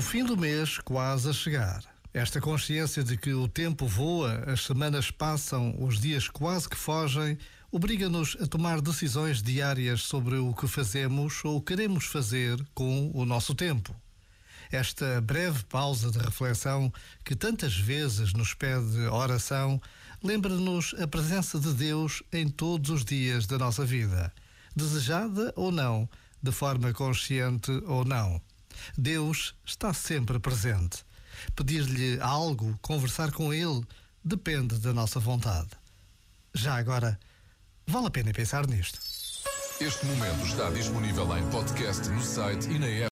fim do mês quase a chegar. Esta consciência de que o tempo voa, as semanas passam, os dias quase que fogem, obriga-nos a tomar decisões diárias sobre o que fazemos ou queremos fazer com o nosso tempo. Esta breve pausa de reflexão que tantas vezes nos pede oração lembra-nos a presença de Deus em todos os dias da nossa vida, desejada ou não, de forma consciente ou não. Deus está sempre presente. Pedir-lhe algo, conversar com Ele, depende da nossa vontade. Já agora, vale a pena pensar nisto. Este momento está disponível em podcast no site e na app.